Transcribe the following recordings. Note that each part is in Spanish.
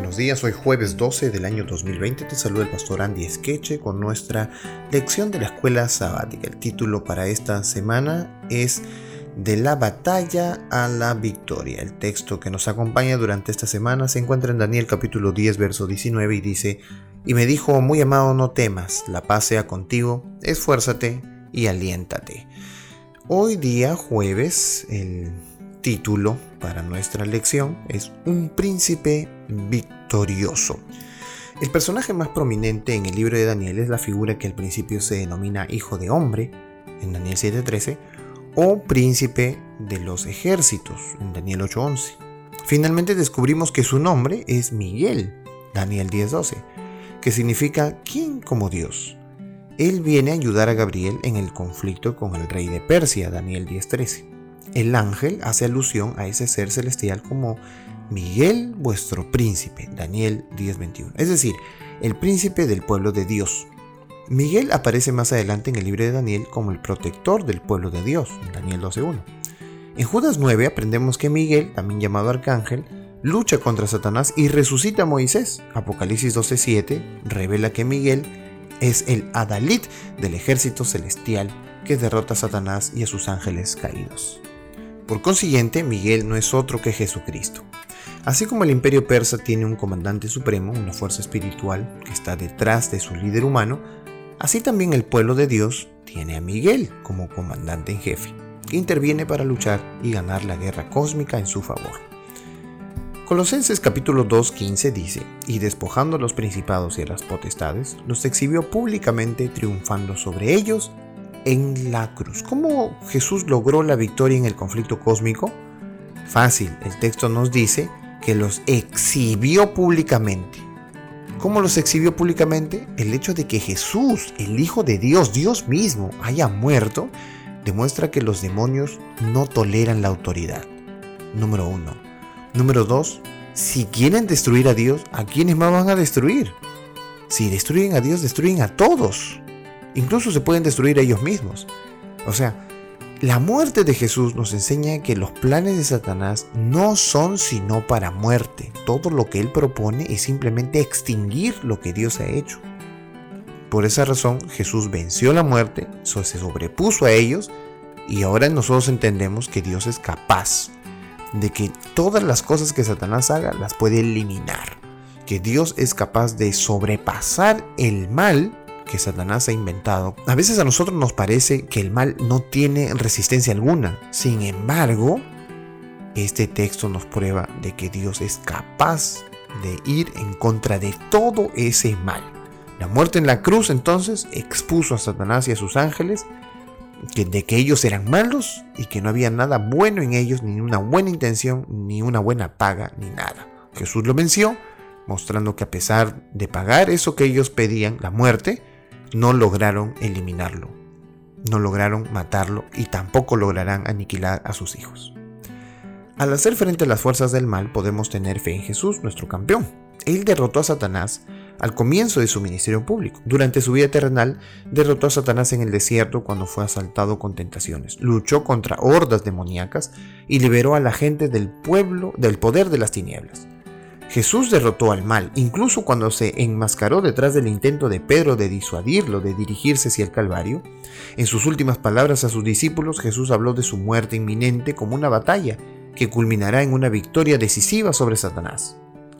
buenos días. Hoy jueves 12 del año 2020 te saluda el pastor Andy Esqueche con nuestra lección de la escuela sabática. El título para esta semana es De la batalla a la victoria. El texto que nos acompaña durante esta semana se encuentra en Daniel capítulo 10 verso 19 y dice, y me dijo, muy amado, no temas, la paz sea contigo, esfuérzate y aliéntate. Hoy día jueves, el título para nuestra lección es Un príncipe victorioso. El personaje más prominente en el libro de Daniel es la figura que al principio se denomina hijo de hombre, en Daniel 7:13, o príncipe de los ejércitos, en Daniel 8:11. Finalmente descubrimos que su nombre es Miguel, Daniel 10:12, que significa ¿quién como Dios? Él viene a ayudar a Gabriel en el conflicto con el rey de Persia, Daniel 10:13. El ángel hace alusión a ese ser celestial como Miguel vuestro príncipe, Daniel 10:21. Es decir, el príncipe del pueblo de Dios. Miguel aparece más adelante en el libro de Daniel como el protector del pueblo de Dios, Daniel 12:1. En Judas 9 aprendemos que Miguel, también llamado arcángel, lucha contra Satanás y resucita a Moisés. Apocalipsis 12:7 revela que Miguel es el Adalit del ejército celestial que derrota a Satanás y a sus ángeles caídos. Por consiguiente, Miguel no es otro que Jesucristo. Así como el imperio persa tiene un comandante supremo, una fuerza espiritual que está detrás de su líder humano, así también el pueblo de Dios tiene a Miguel como comandante en jefe, que interviene para luchar y ganar la guerra cósmica en su favor. Colosenses capítulo 2.15 dice, y despojando a los principados y a las potestades, los exhibió públicamente triunfando sobre ellos en la cruz. ¿Cómo Jesús logró la victoria en el conflicto cósmico? Fácil, el texto nos dice que los exhibió públicamente. ¿Cómo los exhibió públicamente? El hecho de que Jesús, el Hijo de Dios, Dios mismo, haya muerto, demuestra que los demonios no toleran la autoridad. Número uno. Número dos, si quieren destruir a Dios, ¿a quiénes más van a destruir? Si destruyen a Dios, destruyen a todos. Incluso se pueden destruir a ellos mismos. O sea, la muerte de Jesús nos enseña que los planes de Satanás no son sino para muerte. Todo lo que él propone es simplemente extinguir lo que Dios ha hecho. Por esa razón Jesús venció la muerte, se sobrepuso a ellos y ahora nosotros entendemos que Dios es capaz de que todas las cosas que Satanás haga las puede eliminar. Que Dios es capaz de sobrepasar el mal que Satanás ha inventado, a veces a nosotros nos parece que el mal no tiene resistencia alguna. Sin embargo, este texto nos prueba de que Dios es capaz de ir en contra de todo ese mal. La muerte en la cruz entonces expuso a Satanás y a sus ángeles que, de que ellos eran malos y que no había nada bueno en ellos, ni una buena intención, ni una buena paga, ni nada. Jesús lo venció, mostrando que a pesar de pagar eso que ellos pedían, la muerte, no lograron eliminarlo, no lograron matarlo y tampoco lograrán aniquilar a sus hijos. Al hacer frente a las fuerzas del mal podemos tener fe en Jesús, nuestro campeón. Él derrotó a Satanás al comienzo de su ministerio público. Durante su vida terrenal, derrotó a Satanás en el desierto cuando fue asaltado con tentaciones. Luchó contra hordas demoníacas y liberó a la gente del pueblo del poder de las tinieblas. Jesús derrotó al mal, incluso cuando se enmascaró detrás del intento de Pedro de disuadirlo de dirigirse hacia el Calvario. En sus últimas palabras a sus discípulos, Jesús habló de su muerte inminente como una batalla que culminará en una victoria decisiva sobre Satanás.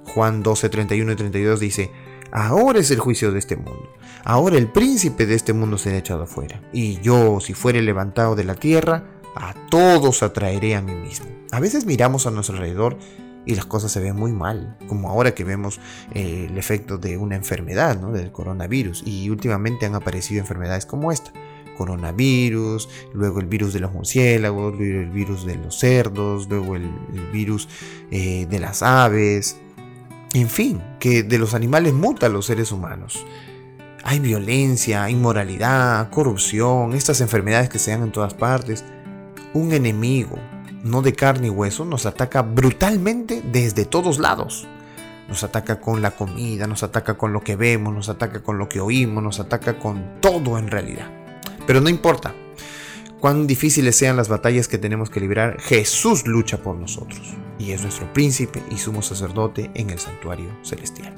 Juan 12, 31 y 32 dice, Ahora es el juicio de este mundo. Ahora el príncipe de este mundo será echado afuera. Y yo, si fuere levantado de la tierra, a todos atraeré a mí mismo. A veces miramos a nuestro alrededor y las cosas se ven muy mal, como ahora que vemos el efecto de una enfermedad, ¿no? del coronavirus, y últimamente han aparecido enfermedades como esta, coronavirus, luego el virus de los murciélagos, luego el virus de los cerdos, luego el, virus eh, de las aves, en fin, que de los animales muta a los seres humanos. Hay violencia, inmoralidad, corrupción, estas enfermedades que se dan en todas partes. Un enemigo, no de carne y hueso, nos ataca brutalmente desde todos lados. Nos ataca con la comida, nos ataca con lo que vemos, nos ataca con lo que oímos, nos ataca con todo en realidad. Pero no importa cuán difíciles sean las batallas que tenemos que librar, Jesús lucha por nosotros. y es nuestro príncipe y sumo sacerdote en el santuario celestial.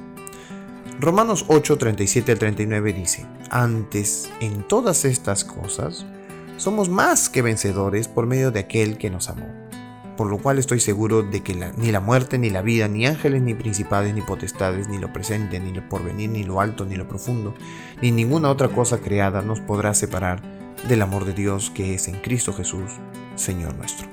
Romanos 8, 37 al 39 dice, antes en todas estas cosas somos más que vencedores por medio de aquel que nos amó. Por lo cual estoy seguro de que ni la muerte, ni la vida, ni ángeles, ni principades, ni potestades, ni lo presente, ni lo porvenir, ni lo alto, ni lo profundo, ni ninguna otra cosa creada nos podrá separar del amor de Dios que es en Cristo Jesús, Señor nuestro.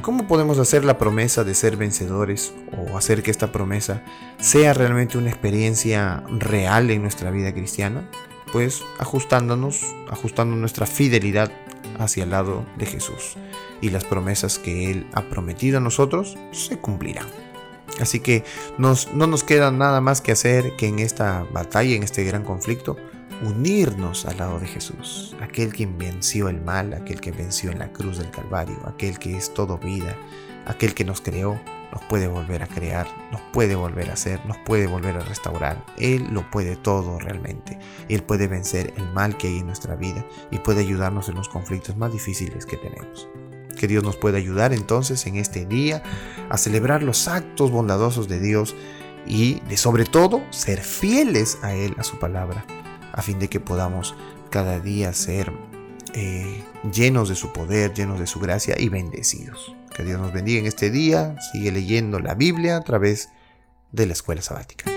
¿Cómo podemos hacer la promesa de ser vencedores o hacer que esta promesa sea realmente una experiencia real en nuestra vida cristiana? Pues ajustándonos, ajustando nuestra fidelidad hacia el lado de Jesús. Y las promesas que Él ha prometido a nosotros se cumplirán. Así que no nos queda nada más que hacer que en esta batalla, en este gran conflicto, unirnos al lado de Jesús, aquel quien venció el mal, aquel que venció en la cruz del Calvario, aquel que es todo vida, aquel que nos creó, nos puede volver a crear, nos puede volver a hacer, nos puede volver a restaurar. Él lo puede todo realmente. Él puede vencer el mal que hay en nuestra vida y puede ayudarnos en los conflictos más difíciles que tenemos. Que Dios nos pueda ayudar entonces en este día a celebrar los actos bondadosos de Dios y de sobre todo ser fieles a Él, a su palabra a fin de que podamos cada día ser eh, llenos de su poder, llenos de su gracia y bendecidos. Que Dios nos bendiga en este día. Sigue leyendo la Biblia a través de la escuela sabática.